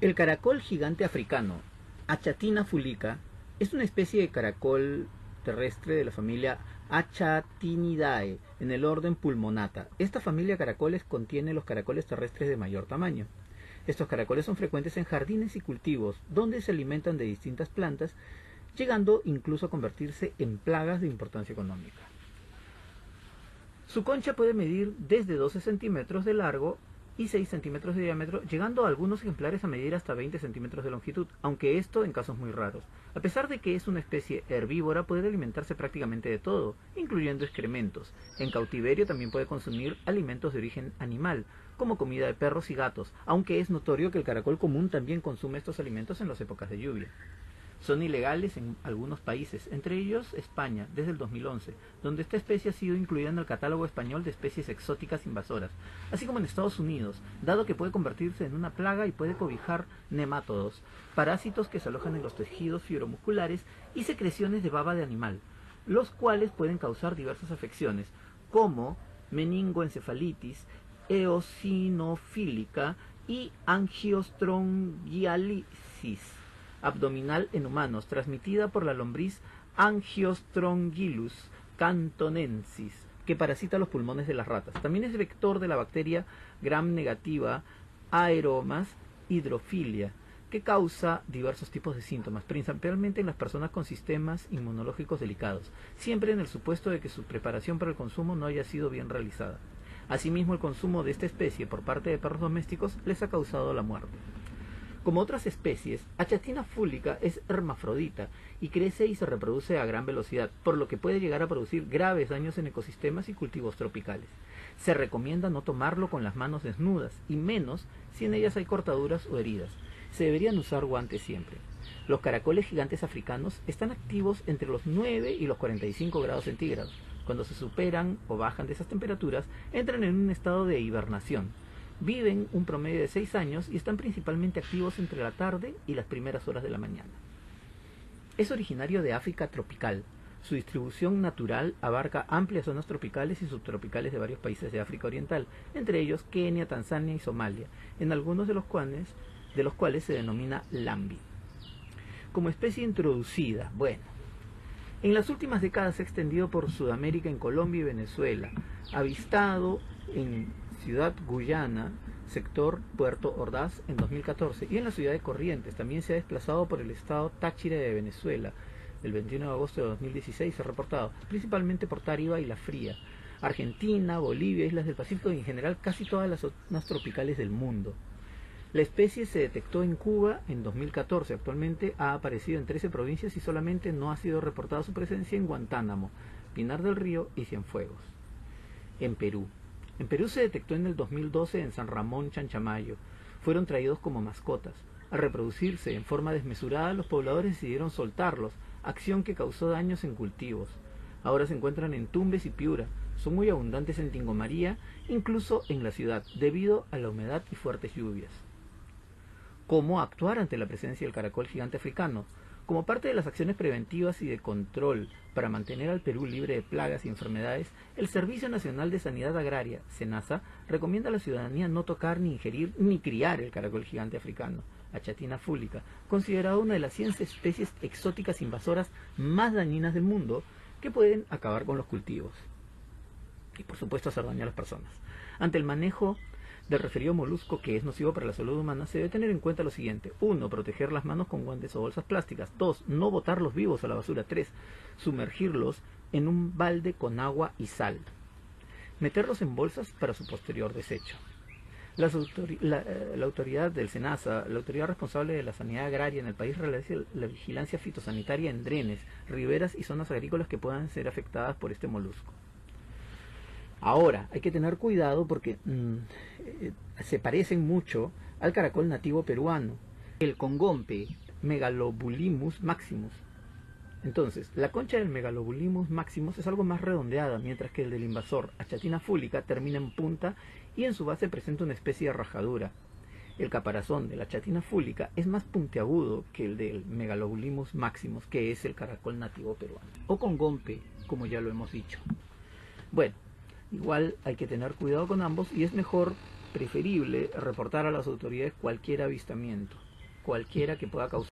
El caracol gigante africano, Achatina fulica, es una especie de caracol terrestre de la familia Achatinidae, en el orden Pulmonata. Esta familia de caracoles contiene los caracoles terrestres de mayor tamaño. Estos caracoles son frecuentes en jardines y cultivos, donde se alimentan de distintas plantas, llegando incluso a convertirse en plagas de importancia económica. Su concha puede medir desde 12 centímetros de largo y 6 centímetros de diámetro, llegando a algunos ejemplares a medir hasta 20 centímetros de longitud, aunque esto en casos muy raros. A pesar de que es una especie herbívora, puede alimentarse prácticamente de todo, incluyendo excrementos. En cautiverio también puede consumir alimentos de origen animal, como comida de perros y gatos, aunque es notorio que el caracol común también consume estos alimentos en las épocas de lluvia son ilegales en algunos países, entre ellos España, desde el 2011, donde esta especie ha sido incluida en el catálogo español de especies exóticas invasoras, así como en Estados Unidos, dado que puede convertirse en una plaga y puede cobijar nemátodos, parásitos que se alojan en los tejidos fibromusculares y secreciones de baba de animal, los cuales pueden causar diversas afecciones, como meningoencefalitis, eosinofílica y angiostrongialisis abdominal en humanos, transmitida por la lombriz Angiostrongyllus cantonensis, que parasita los pulmones de las ratas. También es vector de la bacteria gram negativa Aeromas hidrofilia, que causa diversos tipos de síntomas, principalmente en las personas con sistemas inmunológicos delicados, siempre en el supuesto de que su preparación para el consumo no haya sido bien realizada. Asimismo, el consumo de esta especie por parte de perros domésticos les ha causado la muerte. Como otras especies, Achatina fúlica es hermafrodita y crece y se reproduce a gran velocidad, por lo que puede llegar a producir graves daños en ecosistemas y cultivos tropicales. Se recomienda no tomarlo con las manos desnudas, y menos si en ellas hay cortaduras o heridas. Se deberían usar guantes siempre. Los caracoles gigantes africanos están activos entre los 9 y los 45 grados centígrados. Cuando se superan o bajan de esas temperaturas, entran en un estado de hibernación Viven un promedio de 6 años y están principalmente activos entre la tarde y las primeras horas de la mañana. Es originario de África tropical. Su distribución natural abarca amplias zonas tropicales y subtropicales de varios países de África Oriental, entre ellos Kenia, Tanzania y Somalia, en algunos de los cuales, de los cuales se denomina lambi. Como especie introducida, bueno, en las últimas décadas se ha extendido por Sudamérica en Colombia y Venezuela, avistado en Ciudad Guyana, sector Puerto Ordaz en 2014 y en la ciudad de Corrientes. También se ha desplazado por el estado Táchira de Venezuela. El 21 de agosto de 2016 se ha reportado, principalmente por Tariba y La Fría. Argentina, Bolivia, islas del Pacífico y en general casi todas las zonas tropicales del mundo. La especie se detectó en Cuba en 2014. Actualmente ha aparecido en 13 provincias y solamente no ha sido reportada su presencia en Guantánamo, Pinar del Río y Cienfuegos. En Perú. En Perú se detectó en el 2012 en San Ramón Chanchamayo. Fueron traídos como mascotas. Al reproducirse en forma desmesurada, los pobladores decidieron soltarlos, acción que causó daños en cultivos. Ahora se encuentran en Tumbes y Piura. Son muy abundantes en Tingomaría, incluso en la ciudad, debido a la humedad y fuertes lluvias. ¿Cómo actuar ante la presencia del caracol gigante africano? Como parte de las acciones preventivas y de control para mantener al Perú libre de plagas y enfermedades, el Servicio Nacional de Sanidad Agraria, SENASA, recomienda a la ciudadanía no tocar ni ingerir ni criar el caracol gigante africano, Achatina fúlica, considerado una de las 100 especies exóticas invasoras más dañinas del mundo que pueden acabar con los cultivos y por supuesto hacer daño a las personas. Ante el manejo del referido molusco que es nocivo para la salud humana, se debe tener en cuenta lo siguiente. 1. Proteger las manos con guantes o bolsas plásticas. 2. No botarlos vivos a la basura. 3. Sumergirlos en un balde con agua y sal. Meterlos en bolsas para su posterior desecho. la, eh, la, autoridad del SENASA, la autoridad responsable de la sanidad agraria en el país, realiza la vigilancia fitosanitaria en drenes, riberas y zonas agrícolas que puedan ser afectadas por este molusco. Ahora, hay que tener cuidado porque mm, eh, se parecen mucho al caracol nativo peruano, el congompe, Megalobulimus maximus. Entonces, la concha del Megalobulimus maximus es algo más redondeada, mientras que el del invasor, Achatina fúlica, termina en punta y en su base presenta una especie de rajadura. El caparazón de la chatina fúlica es más puntiagudo que el del Megalobulimus maximus, que es el caracol nativo peruano, o congompe, como ya lo hemos dicho. Bueno, Igual hay que tener cuidado con ambos y es mejor, preferible, reportar a las autoridades cualquier avistamiento. cualquiera que pueda causar